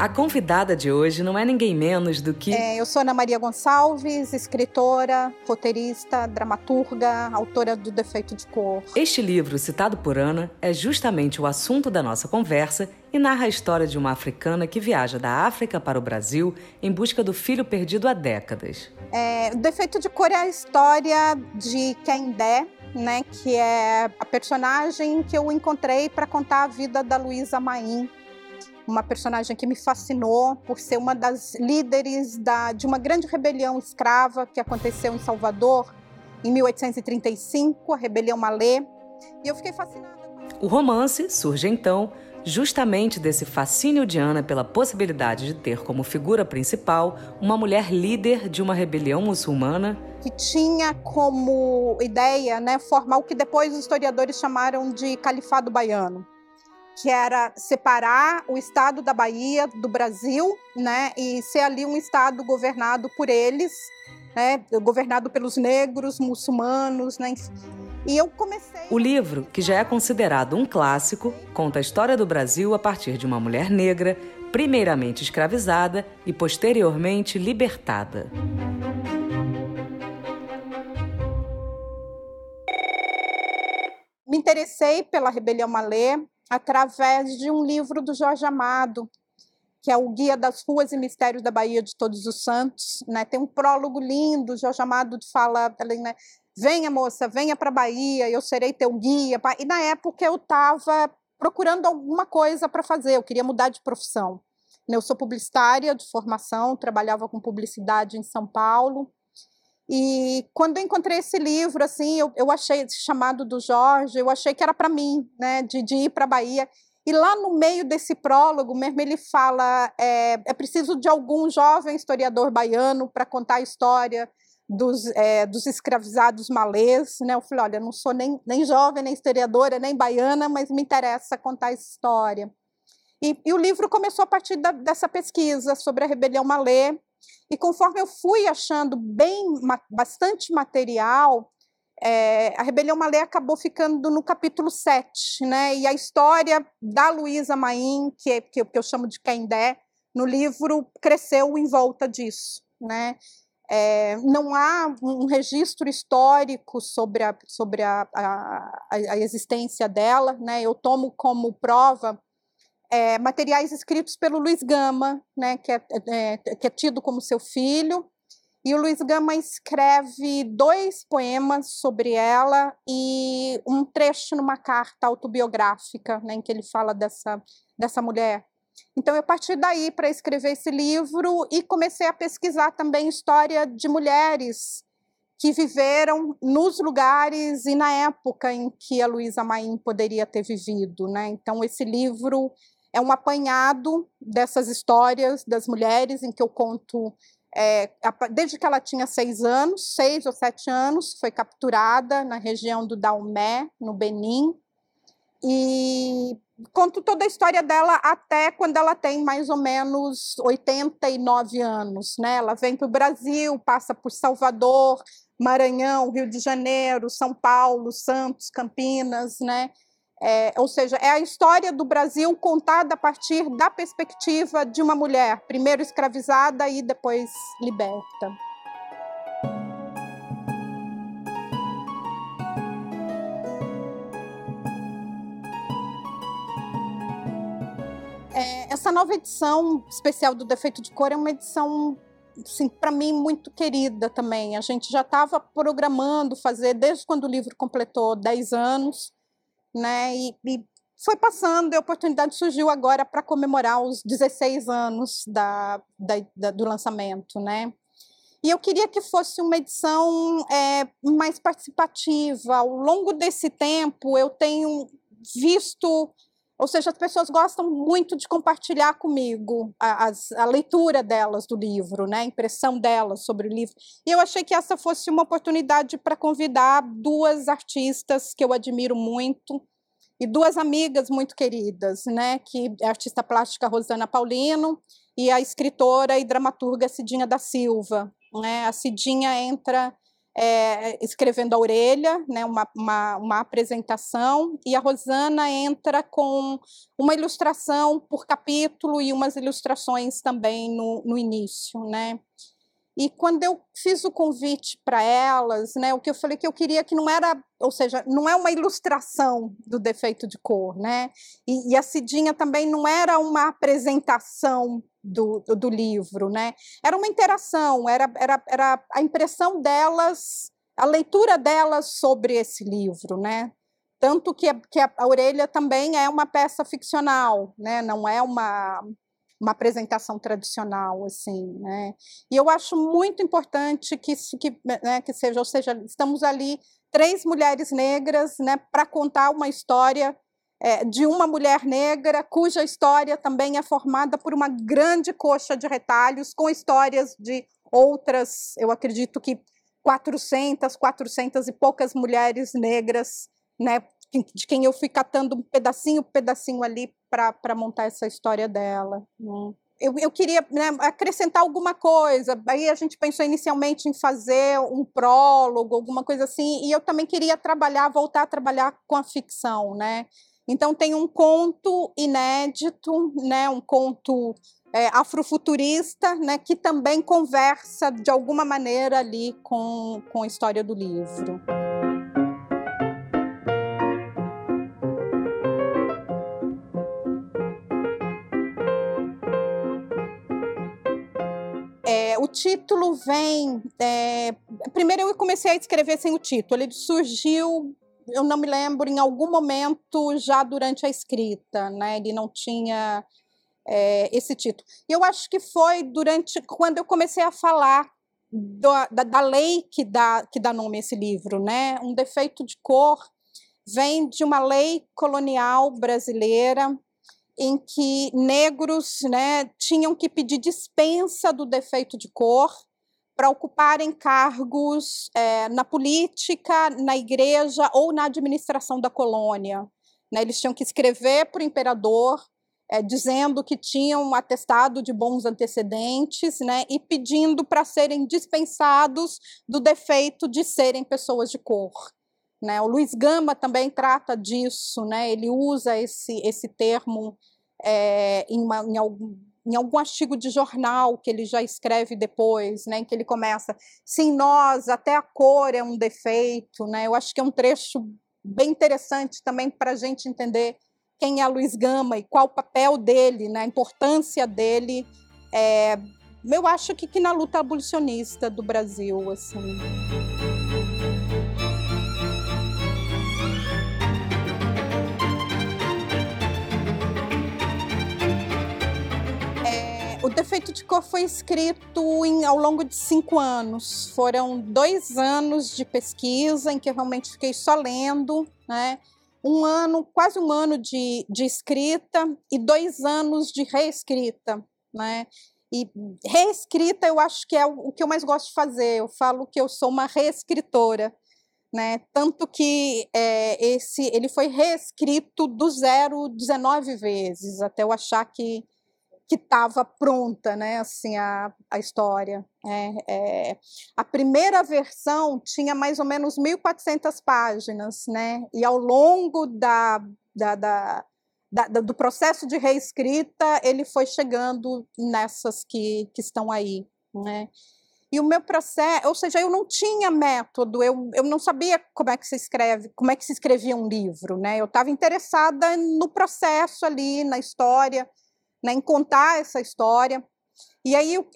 A convidada de hoje não é ninguém menos do que. É, eu sou Ana Maria Gonçalves, escritora, roteirista, dramaturga, autora do Defeito de Cor. Este livro, citado por Ana, é justamente o assunto da nossa conversa e narra a história de uma africana que viaja da África para o Brasil em busca do filho perdido há décadas. É, o Defeito de Cor é a história de Kendé, né, que é a personagem que eu encontrei para contar a vida da Luísa Maim, uma personagem que me fascinou por ser uma das líderes da, de uma grande rebelião escrava que aconteceu em Salvador em 1835, a Rebelião Malê. E eu fiquei fascinada. O romance surge então justamente desse fascínio de Ana pela possibilidade de ter como figura principal uma mulher líder de uma rebelião muçulmana. Que tinha como ideia né, formar o que depois os historiadores chamaram de califado baiano que era separar o estado da Bahia do Brasil, né, e ser ali um estado governado por eles, né, governado pelos negros, muçulmanos, né, e eu comecei. O livro, que já é considerado um clássico, conta a história do Brasil a partir de uma mulher negra, primeiramente escravizada e posteriormente libertada. Me interessei pela rebelião malê através de um livro do Jorge Amado, que é o Guia das Ruas e Mistérios da Bahia de Todos os Santos. Né? Tem um prólogo lindo, Jorge Amado fala, né? Venha moça, venha para Bahia, eu serei teu guia. E na época eu estava procurando alguma coisa para fazer, eu queria mudar de profissão. Eu sou publicitária de formação, trabalhava com publicidade em São Paulo, e quando eu encontrei esse livro, assim, eu, eu achei esse chamado do Jorge, eu achei que era para mim, né, de, de ir para a Bahia. E lá no meio desse prólogo mesmo ele fala é, é preciso de algum jovem historiador baiano para contar a história dos, é, dos escravizados malês, né? Eu falei, olha, não sou nem, nem jovem, nem historiadora, nem baiana, mas me interessa contar história. E, e o livro começou a partir da, dessa pesquisa sobre a rebelião malê, e conforme eu fui achando bem bastante material, é, a Rebelião Malê acabou ficando no capítulo 7, né? E a história da Luísa Maim, que, é, que eu chamo de Kendé, no livro cresceu em volta disso, né? É, não há um registro histórico sobre a, sobre a, a, a, existência dela, né? Eu tomo como prova é, materiais escritos pelo Luiz Gama, né, que, é, é, que é tido como seu filho, e o Luiz Gama escreve dois poemas sobre ela e um trecho numa carta autobiográfica, né, em que ele fala dessa, dessa mulher. Então, eu parti daí para escrever esse livro e comecei a pesquisar também história de mulheres que viveram nos lugares e na época em que a Luísa Maim poderia ter vivido. Né? Então, esse livro é um apanhado dessas histórias das mulheres em que eu conto é, desde que ela tinha seis anos, seis ou sete anos, foi capturada na região do Daomé, no Benin, e conto toda a história dela até quando ela tem mais ou menos 89 anos, né? Ela vem para o Brasil, passa por Salvador, Maranhão, Rio de Janeiro, São Paulo, Santos, Campinas, né? É, ou seja, é a história do Brasil contada a partir da perspectiva de uma mulher, primeiro escravizada e depois liberta. É, essa nova edição especial do Defeito de Cor é uma edição assim, para mim, muito querida também. A gente já estava programando fazer, desde quando o livro completou 10 anos, né? E, e foi passando e a oportunidade surgiu agora para comemorar os 16 anos da, da, da, do lançamento, né? E eu queria que fosse uma edição é, mais participativa. Ao longo desse tempo, eu tenho visto, ou seja, as pessoas gostam muito de compartilhar comigo a, a, a leitura delas do livro, né? a impressão delas sobre o livro. E eu achei que essa fosse uma oportunidade para convidar duas artistas que eu admiro muito, e duas amigas muito queridas, né, que é a artista plástica Rosana Paulino e a escritora e dramaturga Cidinha da Silva. Né? A Cidinha entra é, escrevendo a orelha, né, uma, uma, uma, apresentação, e a Rosana entra com uma ilustração por capítulo e umas ilustrações também no, no início. Né? E quando eu fiz o convite para elas, né, o que eu falei que eu queria que não era, ou seja, não é uma ilustração do defeito de cor, né? E, e a Cidinha também não era uma apresentação do, do, do, livro, né? Era uma interação, era, era, era a impressão delas, a leitura delas sobre esse livro, né? Tanto que, que a, a Orelha também é uma peça ficcional, né? Não é uma uma apresentação tradicional, assim, né? E eu acho muito importante que que, né, que seja, ou seja, estamos ali três mulheres negras, né, para contar uma história é, de uma mulher negra cuja história também é formada por uma grande coxa de retalhos com histórias de outras, eu acredito que 400, 400 e poucas mulheres negras, né, de quem eu fui catando um pedacinho, um pedacinho ali para montar essa história dela. Né? Eu, eu, queria né, acrescentar alguma coisa. Aí a gente pensou inicialmente em fazer um prólogo, alguma coisa assim, e eu também queria trabalhar, voltar a trabalhar com a ficção, né? Então tem um conto inédito, né, um conto é, afrofuturista, né, que também conversa de alguma maneira ali com, com a história do livro. Título vem. É, primeiro, eu comecei a escrever sem o título. Ele surgiu, eu não me lembro, em algum momento já durante a escrita, né? Ele não tinha é, esse título. Eu acho que foi durante quando eu comecei a falar do, da, da, lei que dá, que dá nome a esse livro, né? Um defeito de cor vem de uma lei colonial brasileira em que negros né, tinham que pedir dispensa do defeito de cor para ocuparem cargos é, na política, na igreja ou na administração da colônia. Né, eles tinham que escrever para o imperador é, dizendo que tinham um atestado de bons antecedentes né, e pedindo para serem dispensados do defeito de serem pessoas de cor. Né? O Luiz Gama também trata disso, né? ele usa esse, esse termo é, em, uma, em, algum, em algum artigo de jornal que ele já escreve depois, né, em que ele começa, sim, nós, até a cor é um defeito, né, eu acho que é um trecho bem interessante também para a gente entender quem é Luiz Gama e qual o papel dele, né, a importância dele, é, eu acho que, que na luta abolicionista do Brasil, assim. Cor foi escrito em, ao longo de cinco anos. Foram dois anos de pesquisa em que eu realmente fiquei só lendo, né? Um ano, quase um ano de, de escrita e dois anos de reescrita, né? E reescrita eu acho que é o, o que eu mais gosto de fazer. Eu falo que eu sou uma reescritora, né? Tanto que é, esse ele foi reescrito do zero 19 vezes, até eu achar que que estava pronta, né? Assim a, a história. É, é, a primeira versão tinha mais ou menos 1.400 páginas, né? E ao longo da, da, da, da, do processo de reescrita ele foi chegando nessas que, que estão aí, né? E o meu processo, ou seja, eu não tinha método, eu, eu não sabia como é que se escreve, como é que se escrevia um livro, né? Eu estava interessada no processo ali, na história né, em contar essa história. E aí o,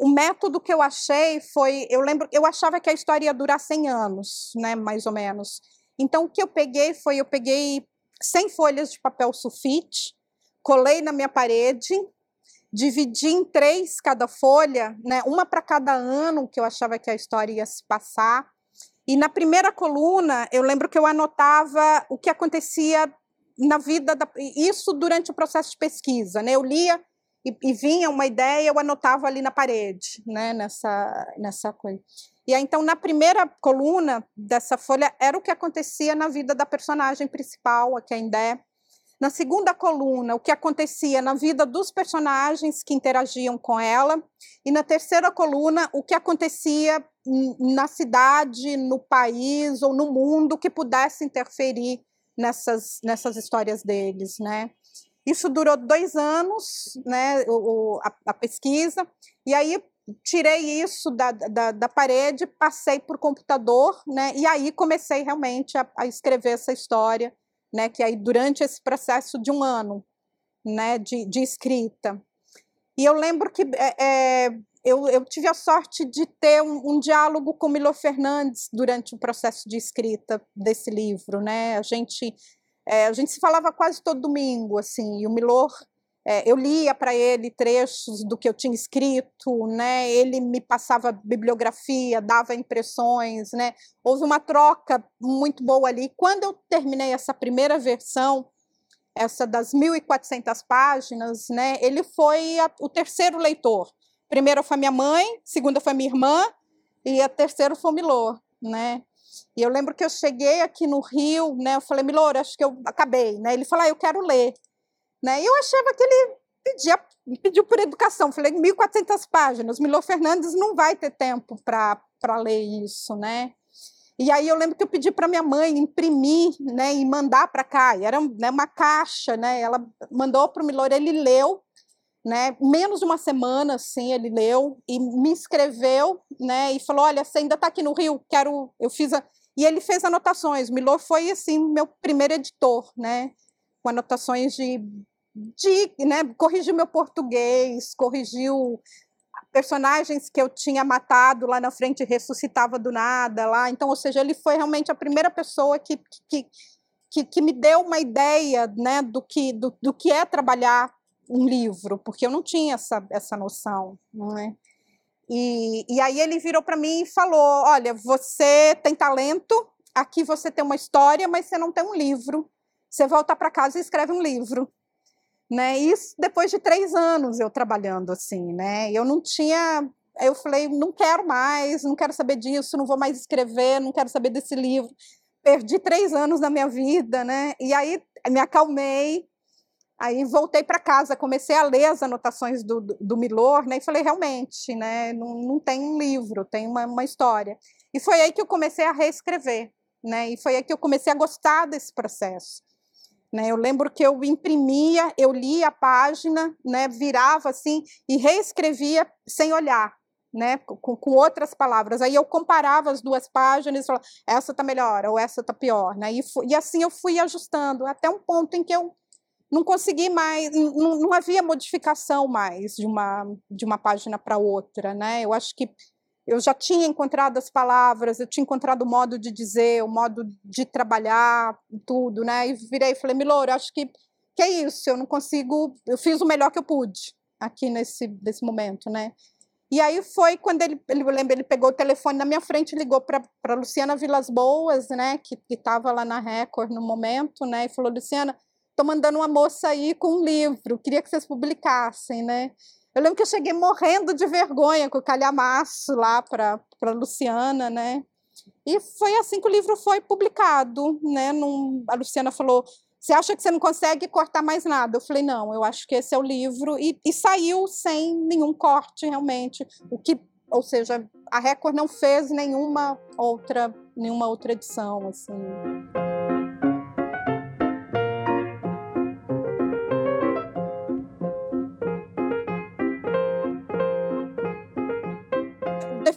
o, método que eu achei foi, eu lembro, eu achava que a história ia durar 100 anos, né, mais ou menos. Então o que eu peguei foi, eu peguei 100 folhas de papel sulfite, colei na minha parede, dividi em três cada folha, né, uma para cada ano que eu achava que a história ia se passar. E na primeira coluna, eu lembro que eu anotava o que acontecia na vida da, isso durante o processo de pesquisa, né? Eu lia e, e, vinha uma ideia, eu anotava ali na parede, né? Nessa nessa coisa. E aí, então na primeira coluna dessa folha era o que acontecia na vida da personagem principal, a Kendé. Na segunda coluna, o que acontecia na vida dos personagens que interagiam com ela. E na terceira coluna, o que acontecia na cidade, no país ou no mundo que pudesse interferir nessas, nessas histórias deles, né? Isso durou dois anos, né, o, a, a pesquisa, e aí tirei isso da, da, da, parede, passei por computador, né, e aí comecei realmente a, a, escrever essa história, né, que aí durante esse processo de um ano, né, de, de escrita. E eu lembro que é, é, eu, eu, tive a sorte de ter um, um, diálogo com Milo Fernandes durante o processo de escrita desse livro, né, a gente é, a gente se falava quase todo domingo, assim, e o Milor, é, eu lia para ele trechos do que eu tinha escrito, né? Ele me passava bibliografia, dava impressões, né? Houve uma troca muito boa ali. Quando eu terminei essa primeira versão, essa das 1.400 páginas, né? Ele foi a, o terceiro leitor. Primeiro foi minha mãe, segunda foi minha irmã e a terceira foi o Milor, né? E eu lembro que eu cheguei aqui no Rio, né? Eu falei, Milor, acho que eu acabei, né? Ele falou, ah, eu quero ler, né? E eu achava que ele pedia, pediu por educação. Falei, 1.400 páginas. Milor Fernandes não vai ter tempo para ler isso, né? E aí eu lembro que eu pedi para minha mãe imprimir, né, e mandar para cá. E era né, uma caixa, né? Ela mandou para o Milor, ele leu né? Menos de uma semana, assim, ele leu e me escreveu, né? E falou, olha, você ainda está aqui no Rio, quero, eu fiz a... e ele fez anotações. Milor foi assim meu primeiro editor, né? Com anotações de, de, né? Corrigiu meu português, corrigiu personagens que eu tinha matado lá na frente ressuscitava do nada lá. Então, ou seja, ele foi realmente a primeira pessoa que, que, que, que me deu uma ideia, né? Do que do, do que é trabalhar um livro, porque eu não tinha essa, essa noção, não é? E, e aí ele virou para mim e falou: Olha, você tem talento, aqui você tem uma história, mas você não tem um livro. Você volta para casa e escreve um livro. Né? Isso depois de três anos eu trabalhando assim, né? Eu não tinha. Eu falei: não quero mais, não quero saber disso, não vou mais escrever, não quero saber desse livro. Perdi três anos da minha vida, né? E aí me acalmei, Aí voltei para casa, comecei a ler as anotações do, do, Milor, né? E falei, realmente, né? Não, não tem um livro, tem uma, uma história. E foi aí que eu comecei a reescrever, né? E foi aí que eu comecei a gostar desse processo. Né? Eu lembro que eu imprimia, eu lia a página, né? Virava assim e reescrevia sem olhar, né? Com, com outras palavras. Aí eu comparava as duas páginas e falava, essa tá melhor ou essa tá pior, né? E, e assim eu fui ajustando até um ponto em que eu não consegui mais, não, não havia modificação mais de uma, de uma página para outra, né? Eu acho que eu já tinha encontrado as palavras, eu tinha encontrado o modo de dizer, o modo de trabalhar, tudo, né? E virei e falei, Milor, acho que, que é isso, eu não consigo, eu fiz o melhor que eu pude aqui nesse, nesse momento, né? E aí foi quando ele, ele eu lembro, ele pegou o telefone na minha frente, ligou para Luciana Vilas Boas, né, que estava lá na Record no momento, né, e falou, Luciana, estou mandando uma moça aí com um livro, queria que vocês publicassem, né? Eu lembro que eu cheguei morrendo de vergonha com o calhamaço lá para Luciana, né? E foi assim que o livro foi publicado, né? Num, a Luciana falou: Você acha que você não consegue cortar mais nada? Eu falei: Não, eu acho que esse é o livro. E, e saiu sem nenhum corte, realmente. O que, ou seja, a Record não fez nenhuma outra, nenhuma outra edição, assim.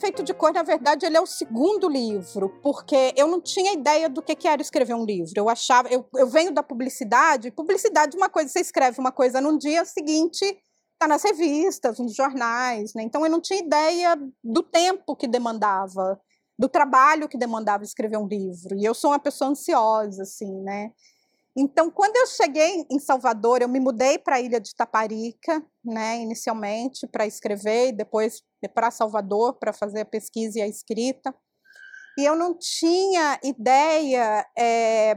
Defeito de Cor, na verdade, ele é o segundo livro, porque eu não tinha ideia do que era escrever um livro. Eu achava, eu, eu venho da publicidade, publicidade é uma coisa, você escreve uma coisa num dia seguinte, está nas revistas, nos jornais, né? Então eu não tinha ideia do tempo que demandava, do trabalho que demandava escrever um livro. E eu sou uma pessoa ansiosa, assim, né? Então, quando eu cheguei em Salvador, eu me mudei para a ilha de Taparica, né, inicialmente para escrever, e depois para Salvador para fazer a pesquisa e a escrita. E eu não tinha ideia é,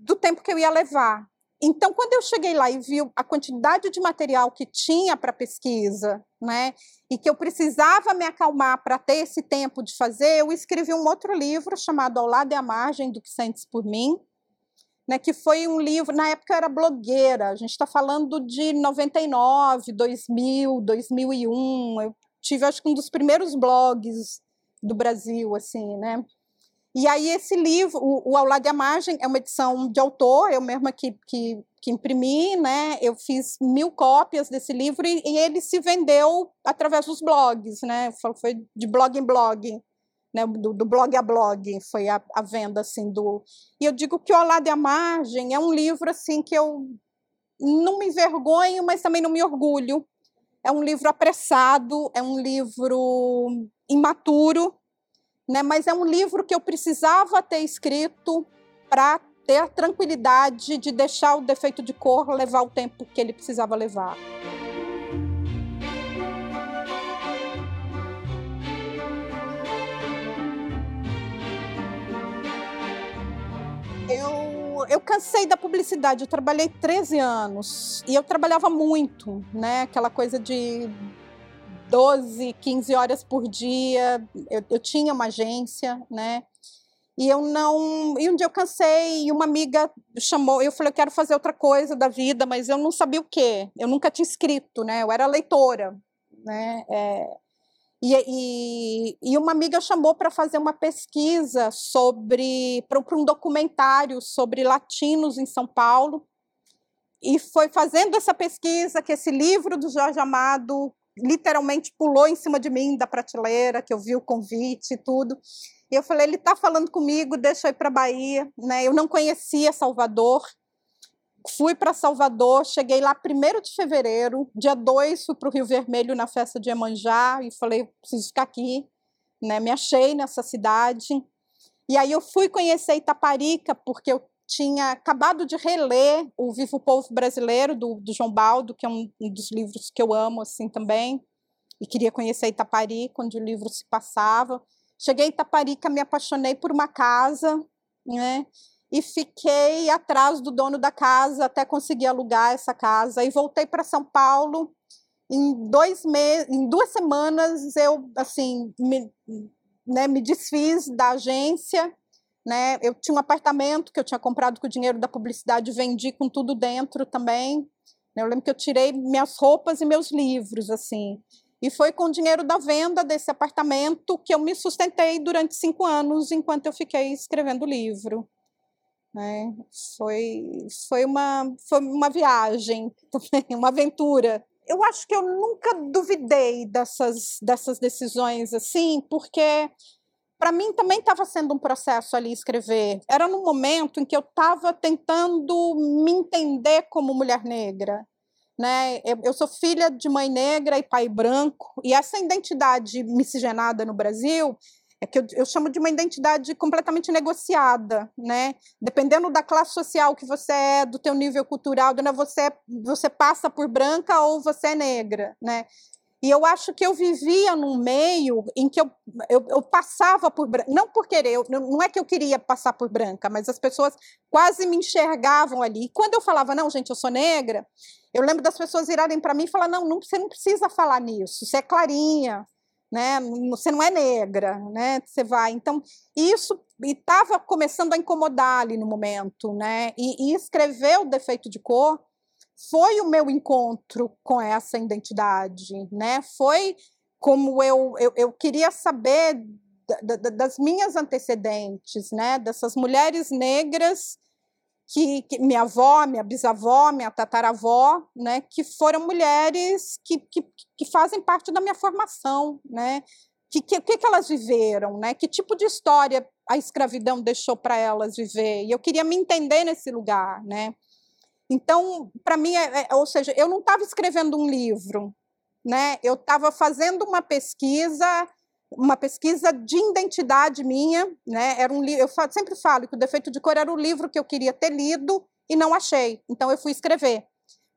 do tempo que eu ia levar. Então, quando eu cheguei lá e vi a quantidade de material que tinha para pesquisa, né, e que eu precisava me acalmar para ter esse tempo de fazer, eu escrevi um outro livro chamado Ao Lado e à Margem do que Sentes por Mim, né, que foi um livro, na época era blogueira, a gente está falando de 99, 2000, 2001, eu tive acho que um dos primeiros blogs do Brasil, assim, né, e aí esse livro, o, o Ao Lado da Margem, é uma edição de autor, eu mesma que, que, que imprimi, né, eu fiz mil cópias desse livro e, e ele se vendeu através dos blogs, né, foi de blog em blog, né, do, do, blog a blog, foi a, a, venda assim do. E eu digo que o Olá a Margem é um livro assim que eu não me envergonho, mas também não me orgulho. É um livro apressado, é um livro imaturo, né, mas é um livro que eu precisava ter escrito para ter a tranquilidade de deixar o defeito de cor levar o tempo que ele precisava levar. Eu, eu cansei da publicidade. Eu trabalhei 13 anos e eu trabalhava muito, né? Aquela coisa de 12, 15 horas por dia. Eu, eu tinha uma agência, né? E eu não. E um dia eu cansei e uma amiga chamou. Eu falei, eu quero fazer outra coisa da vida, mas eu não sabia o quê. Eu nunca tinha escrito, né? Eu era leitora, né? É, e, e, e, uma amiga chamou para fazer uma pesquisa sobre para um documentário sobre latinos em São Paulo. E foi fazendo essa pesquisa que esse livro do Jorge Amado literalmente pulou em cima de mim da prateleira, que eu vi o convite e tudo. E eu falei, ele está falando comigo, deixa eu ir para Bahia, né? Eu não conhecia Salvador, fui para Salvador, cheguei lá primeiro de fevereiro, dia 2 fui para o Rio Vermelho na festa de Emanjá e falei, preciso ficar aqui, né? Me achei nessa cidade. E aí eu fui conhecer Itaparica, porque eu tinha acabado de reler o Vivo Povo Brasileiro, do, do João Baldo, que é um, um, dos livros que eu amo assim também, e queria conhecer Itaparica, onde o livro se passava. Cheguei em Itaparica, me apaixonei por uma casa, né? E fiquei atrás do dono da casa até conseguir alugar essa casa. E voltei para São Paulo. Em dois meses em duas semanas eu assim me, né, me desfiz da agência né. Eu tinha um apartamento que eu tinha comprado com o dinheiro da publicidade vendi com tudo dentro também. Eu lembro que eu tirei minhas roupas e meus livros assim. E foi com o dinheiro da venda desse apartamento que eu me sustentei durante cinco anos enquanto eu fiquei escrevendo livro né? Foi, foi, uma, foi uma viagem também, uma aventura. Eu acho que eu nunca duvidei dessas, dessas decisões assim, porque para mim também estava sendo um processo ali escrever. Era num momento em que eu estava tentando me entender como mulher negra. Né? Eu, eu, sou filha de mãe negra e pai branco, e essa identidade miscigenada no Brasil é que eu, eu, chamo de uma identidade completamente negociada, né? Dependendo da classe social que você é, do teu nível cultural, né? você você passa por branca ou você é negra, né? E eu acho que eu vivia num meio em que eu, eu, eu passava por branca, não por querer, eu, não é que eu queria passar por branca, mas as pessoas quase me enxergavam ali. E quando eu falava, não, gente, eu sou negra, eu lembro das pessoas virarem para mim e falar, não, não, você não precisa falar nisso, você é clarinha, né? Você não é negra, né? Você vai. Então, isso estava começando a incomodar ali no momento, né? E, e, escrever o defeito de cor foi o meu encontro com essa identidade, né? Foi como eu, eu, eu queria saber das minhas antecedentes, né? Dessas mulheres negras que, que, minha avó, minha bisavó, minha tataravó, né, que foram mulheres que, que, que fazem parte da minha formação, né, que que, que, que elas viveram, né, que tipo de história a escravidão deixou para elas viver, e eu queria me entender nesse lugar, né, então, para mim, é, é, ou seja, eu não estava escrevendo um livro, né, eu estava fazendo uma pesquisa uma pesquisa de identidade minha, né? Era um eu sempre falo que o defeito de cor era o livro que eu queria ter lido e não achei. Então eu fui escrever.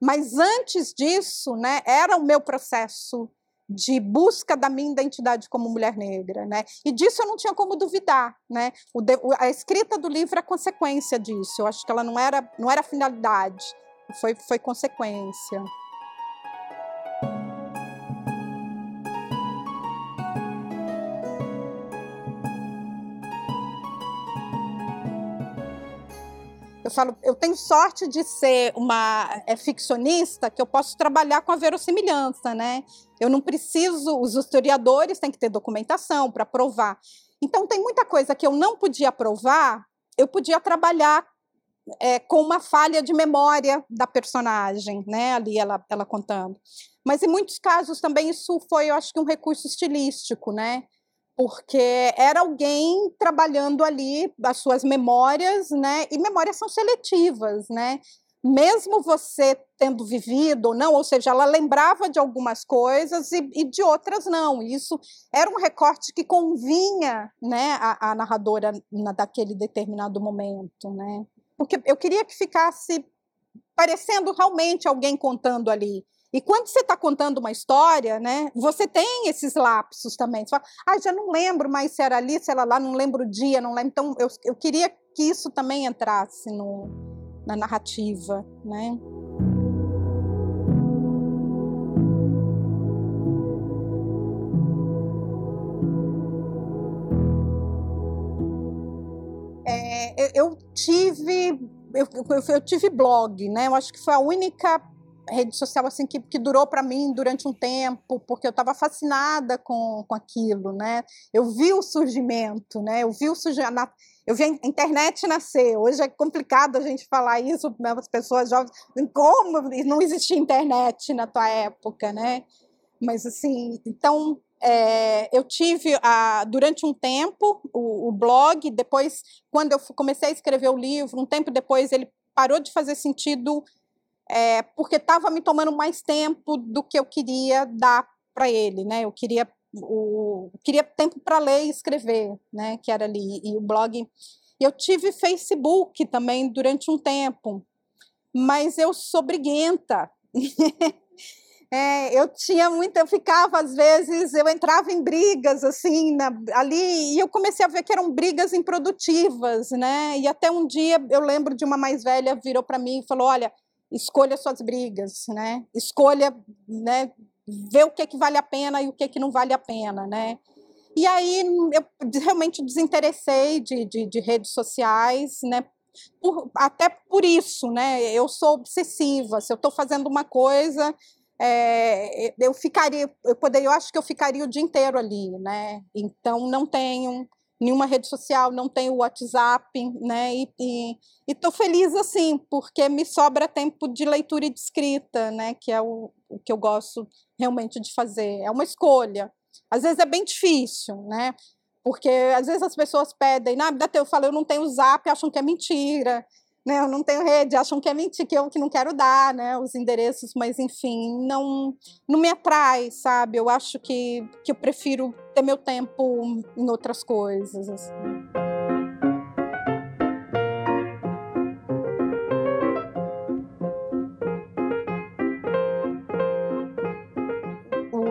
Mas antes disso, né, era o meu processo de busca da minha identidade como mulher negra, né? E disso eu não tinha como duvidar, né? O de, a escrita do livro é consequência disso. Eu acho que ela não era não era finalidade, foi foi consequência. Eu falo, eu tenho sorte de ser uma é, ficcionista que eu posso trabalhar com a verossimilhança, né? Eu não preciso, os historiadores têm que ter documentação para provar. Então tem muita coisa que eu não podia provar, eu podia trabalhar é, com uma falha de memória da personagem, né? Ali ela, ela contando. Mas em muitos casos também isso foi, eu acho que um recurso estilístico, né? Porque era alguém trabalhando ali as suas memórias, né? E memórias são seletivas, né? Mesmo você tendo vivido ou não, ou seja, ela lembrava de algumas coisas e, e de outras não. Isso era um recorte que convinha, né, a, a narradora na, daquele determinado momento, né? porque eu queria que ficasse parecendo realmente alguém contando ali. E quando você está contando uma história, né, você tem esses lapsos também. Você fala, ah, já não lembro mais se era ali, se era lá, não lembro o dia, não lembro. Então, eu, eu queria que isso também entrasse no, na narrativa, né? eu tive eu, eu, eu, tive blog, né? Eu acho que foi a única rede social assim que, que durou para mim durante um tempo, porque eu estava fascinada com, com aquilo, né? Eu vi o surgimento, né? Eu vi o surgimento, eu vi a internet nascer. Hoje é complicado a gente falar isso, né? as pessoas jovens, como não existia internet na tua época, né? Mas assim, então é, eu tive a, durante um tempo o, o, blog, depois, quando eu comecei a escrever o livro, um tempo depois ele parou de fazer sentido é, porque estava me tomando mais tempo do que eu queria dar para ele, né? Eu queria o, queria tempo para ler e escrever, né? Que era ali e o blog. Eu tive Facebook também durante um tempo, mas eu sou briguenta. É, eu tinha muita, eu ficava às vezes, eu entrava em brigas assim na, ali e eu comecei a ver que eram brigas improdutivas, né? E até um dia eu lembro de uma mais velha virou para mim e falou, olha, escolha suas brigas, né? Escolha, né? Ver o que que vale a pena e o que que não vale a pena, né? E aí eu realmente desinteressei de, de, de redes sociais, né? Por, até por isso, né? Eu sou obsessiva. Se eu estou fazendo uma coisa, é, eu ficaria, eu poderia, eu acho que eu ficaria o dia inteiro ali, né? Então não tenho nenhuma rede social, não tenho WhatsApp, né? E estou feliz assim, porque me sobra tempo de leitura e de escrita, né? Que é o, o que eu gosto realmente de fazer. É uma escolha. Às vezes é bem difícil, né? Porque às vezes as pessoas pedem, ah, eu falo, eu não tenho Zap, acham que é mentira né? Eu não tenho rede, acham que é mentira, que eu que não quero dar, né? Os endereços, mas enfim, não não me atrai, sabe? Eu acho que, que eu prefiro ter meu tempo em outras coisas. Assim.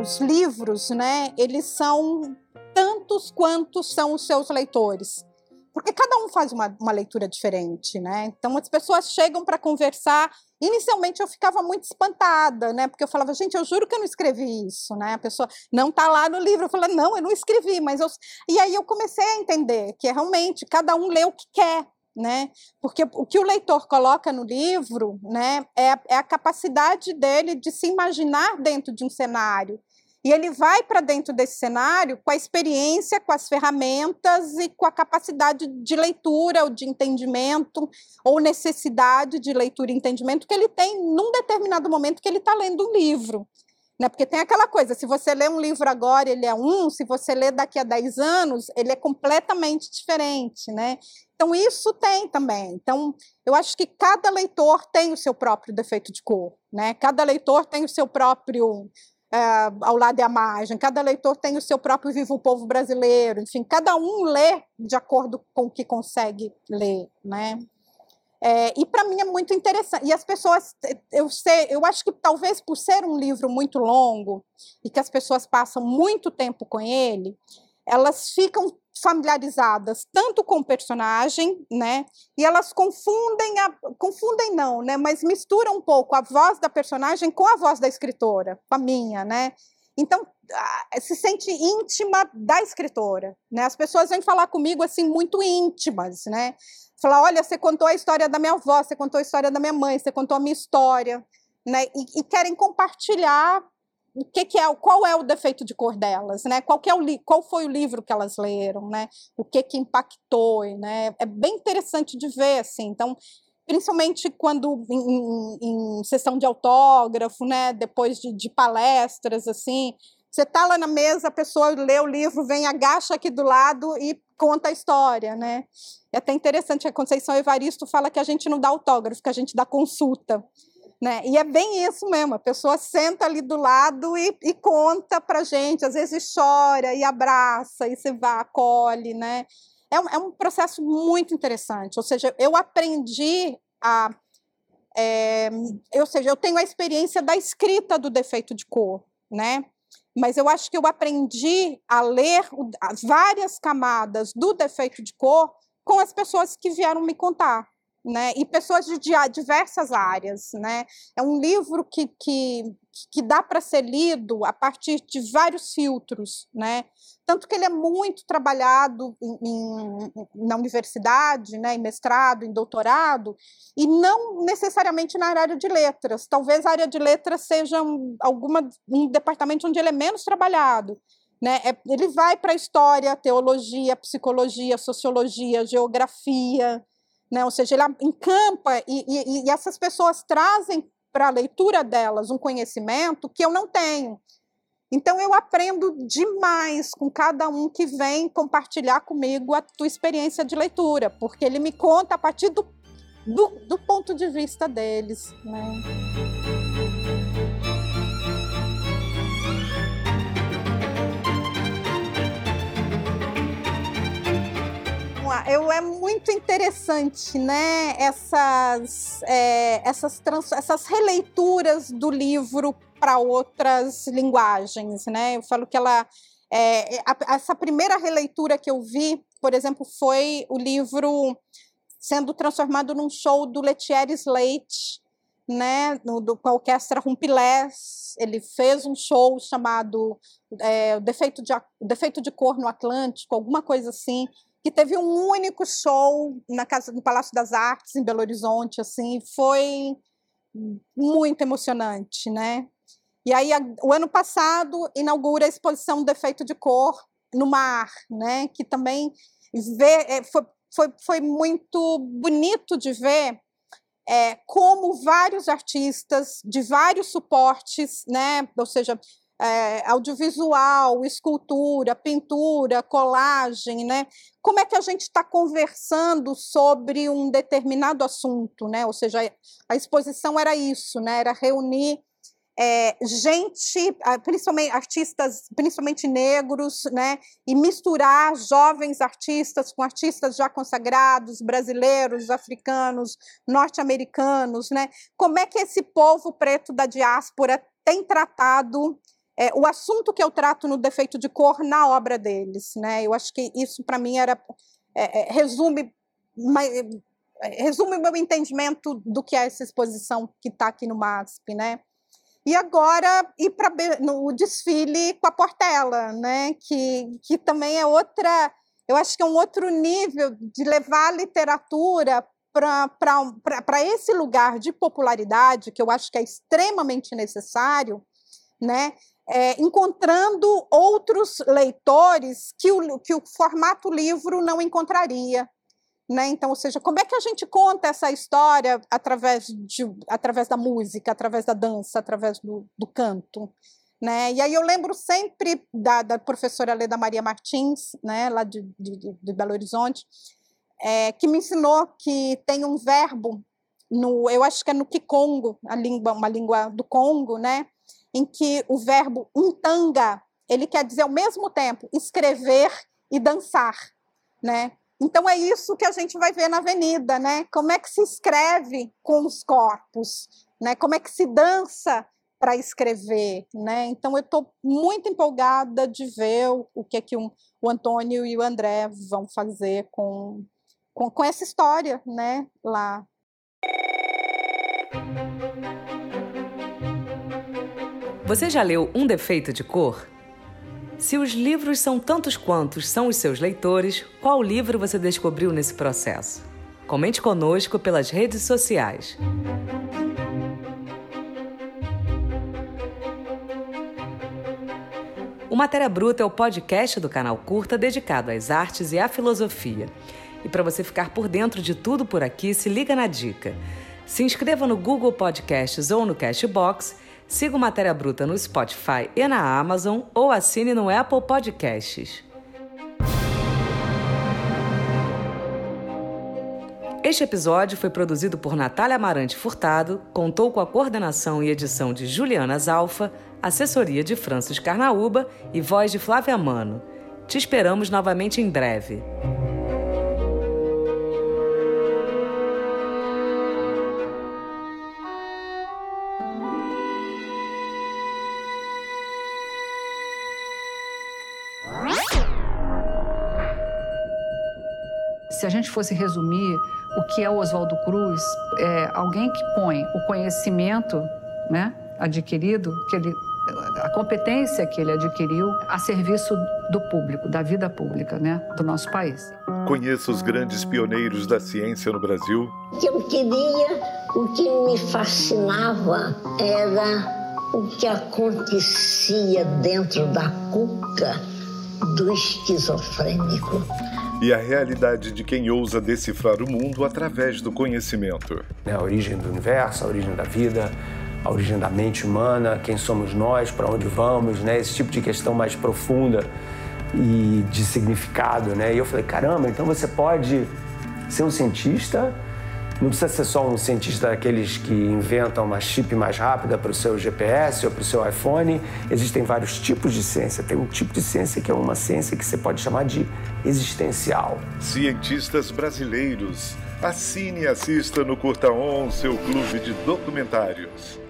Os livros, né? Eles são tantos quantos são os seus leitores porque cada um faz uma, uma leitura diferente, né? Então as pessoas chegam para conversar. Inicialmente eu ficava muito espantada, né? Porque eu falava, gente, eu juro que eu não escrevi isso, né? A pessoa não está lá no livro. Eu falei, não, eu não escrevi, mas eu. E aí eu comecei a entender que realmente cada um lê o que quer, né? Porque o que o leitor coloca no livro, né, é, é a capacidade dele de se imaginar dentro de um cenário e ele vai para dentro desse cenário com a experiência, com as ferramentas e com a capacidade de leitura ou de entendimento, ou necessidade de leitura e entendimento que ele tem num determinado momento que ele está lendo um livro. Né? Porque tem aquela coisa, se você lê um livro agora, ele é um, se você lê daqui a 10 anos, ele é completamente diferente. Né? Então, isso tem também. Então, eu acho que cada leitor tem o seu próprio defeito de cor. Né? Cada leitor tem o seu próprio é, ao lado da margem, cada leitor tem o seu próprio Vivo o Povo Brasileiro, enfim, cada um lê de acordo com o que consegue ler, né? É, e para mim é muito interessante. E as pessoas, eu sei, eu acho que talvez por ser um livro muito longo e que as pessoas passam muito tempo com ele, elas ficam familiarizadas tanto com o personagem, né? E elas confundem a, confundem não, né? Mas misturam um pouco a voz da personagem com a voz da escritora, com a minha, né? Então, se sente íntima da escritora, né? As pessoas vêm falar comigo assim muito íntimas, né? Falar, olha, você contou a história da minha avó, você contou a história da minha mãe, você contou a minha história, né? E, e querem compartilhar o que, que, é, qual é o defeito de cor delas, né? Qual, é o qual foi o livro que elas leram, né? O que que impactou, né? É bem interessante de ver, assim. Então, principalmente quando em, em, em sessão de autógrafo, né? Depois de, de palestras, assim, você está lá na mesa, a pessoa lê o livro, vem, agacha aqui do lado e conta a história, né? É até interessante, a Conceição Evaristo fala que a gente não dá autógrafo, que a gente dá consulta. Né? E é bem isso mesmo, a pessoa senta ali do lado e, e conta para gente, às vezes chora e abraça, e você vai, acolhe, né? É um, é um processo muito interessante, ou seja, eu aprendi a... É, ou seja, eu tenho a experiência da escrita do defeito de cor, né? Mas eu acho que eu aprendi a ler as várias camadas do defeito de cor com as pessoas que vieram me contar né? E pessoas de diversas áreas, né? É um livro que, que, que dá para ser lido a partir de vários filtros, né? Tanto que ele é muito trabalhado em, em, na universidade, né? Em mestrado, em doutorado, e não necessariamente na área de letras. Talvez a área de letras seja um, alguma, um departamento onde ele é menos trabalhado. Né? É, ele vai para história, teologia, psicologia, sociologia, geografia, né? Ou seja, ele encampa e, e, e essas pessoas trazem para a leitura delas um conhecimento que eu não tenho. Então eu aprendo demais com cada um que vem compartilhar comigo a tua experiência de leitura, porque ele me conta a partir do, do, do ponto de vista deles. Né? Eu, é muito interessante, né? Essas, é, essas, trans, essas releituras do livro para outras linguagens, né? Eu falo que ela, é, a, essa primeira releitura que eu vi, por exemplo, foi o livro sendo transformado num show do Letier Slate, né, no, do, com a orquestra Rumpilés, ele fez um show chamado é, o, Defeito de, o Defeito de Cor no Atlântico, alguma coisa assim, que teve um único show na casa do Palácio das Artes em Belo Horizonte, assim, foi muito emocionante, né? E aí o ano passado inaugura a exposição Defeito de Cor no Mar, né? Que também vê, é, foi, foi, foi muito bonito de ver é, como vários artistas de vários suportes, né? Ou seja, é, audiovisual, escultura, pintura, colagem, né? Como é que a gente está conversando sobre um determinado assunto, né? Ou seja, a exposição era isso, né? Era reunir é, gente, principalmente artistas, principalmente negros, né, e misturar jovens artistas com artistas já consagrados, brasileiros, africanos, norte-americanos, né? Como é que esse povo preto da diáspora tem tratado é, o assunto que eu trato no defeito de cor na obra deles, né? Eu acho que isso para mim era é, é, resume é, resume o meu entendimento do que é essa exposição que está aqui no MASP, né? E agora ir para no desfile com a Portela, né? Que, que também é outra, eu acho que é um outro nível de levar a literatura para esse lugar de popularidade que eu acho que é extremamente necessário, né? É, encontrando outros leitores que o, que o formato livro não encontraria. Né? Então, ou seja, como é que a gente conta essa história através, de, através da música, através da dança, através do, do canto? Né? E aí eu lembro sempre da, da professora Leda Maria Martins, né, lá de, de, de Belo Horizonte, é, que me ensinou que tem um verbo no, eu acho que é no Kikongo, a língua, uma língua do Congo, né, em que o verbo untanga, ele quer dizer ao mesmo tempo escrever e dançar, né? Então é isso que a gente vai ver na avenida, né? Como é que se escreve com os corpos, né? Como é que se dança para escrever, né? Então eu estou muito empolgada de ver o, que é que um, o Antônio e o André vão fazer com, com, com essa história, né? Lá Você já leu Um Defeito de Cor? Se os livros são tantos quantos são os seus leitores, qual livro você descobriu nesse processo? Comente conosco pelas redes sociais. O Matéria Bruta é o podcast do canal Curta dedicado às artes e à filosofia. E para você ficar por dentro de tudo por aqui, se liga na dica. Se inscreva no Google Podcasts ou no Cashbox Siga o Matéria Bruta no Spotify e na Amazon ou assine no Apple Podcasts. Este episódio foi produzido por Natália Amarante Furtado, contou com a coordenação e edição de Juliana Zalfa, assessoria de Francis Carnaúba e voz de Flávia Mano. Te esperamos novamente em breve. Se a gente fosse resumir o que é o Oswaldo Cruz, é alguém que põe o conhecimento né, adquirido, que ele, a competência que ele adquiriu a serviço do público, da vida pública né, do nosso país. Conheça os grandes pioneiros da ciência no Brasil. O que eu queria, o que me fascinava era o que acontecia dentro da cuca do esquizofrênico e a realidade de quem ousa decifrar o mundo através do conhecimento. É a origem do universo, a origem da vida, a origem da mente humana, quem somos nós, para onde vamos, né? Esse tipo de questão mais profunda e de significado, né? E eu falei, caramba, então você pode ser um cientista não precisa ser só um cientista daqueles que inventam uma chip mais rápida para o seu GPS ou para o seu iPhone. Existem vários tipos de ciência. Tem um tipo de ciência que é uma ciência que você pode chamar de existencial. Cientistas brasileiros. Assine e assista no Curta On, seu clube de documentários.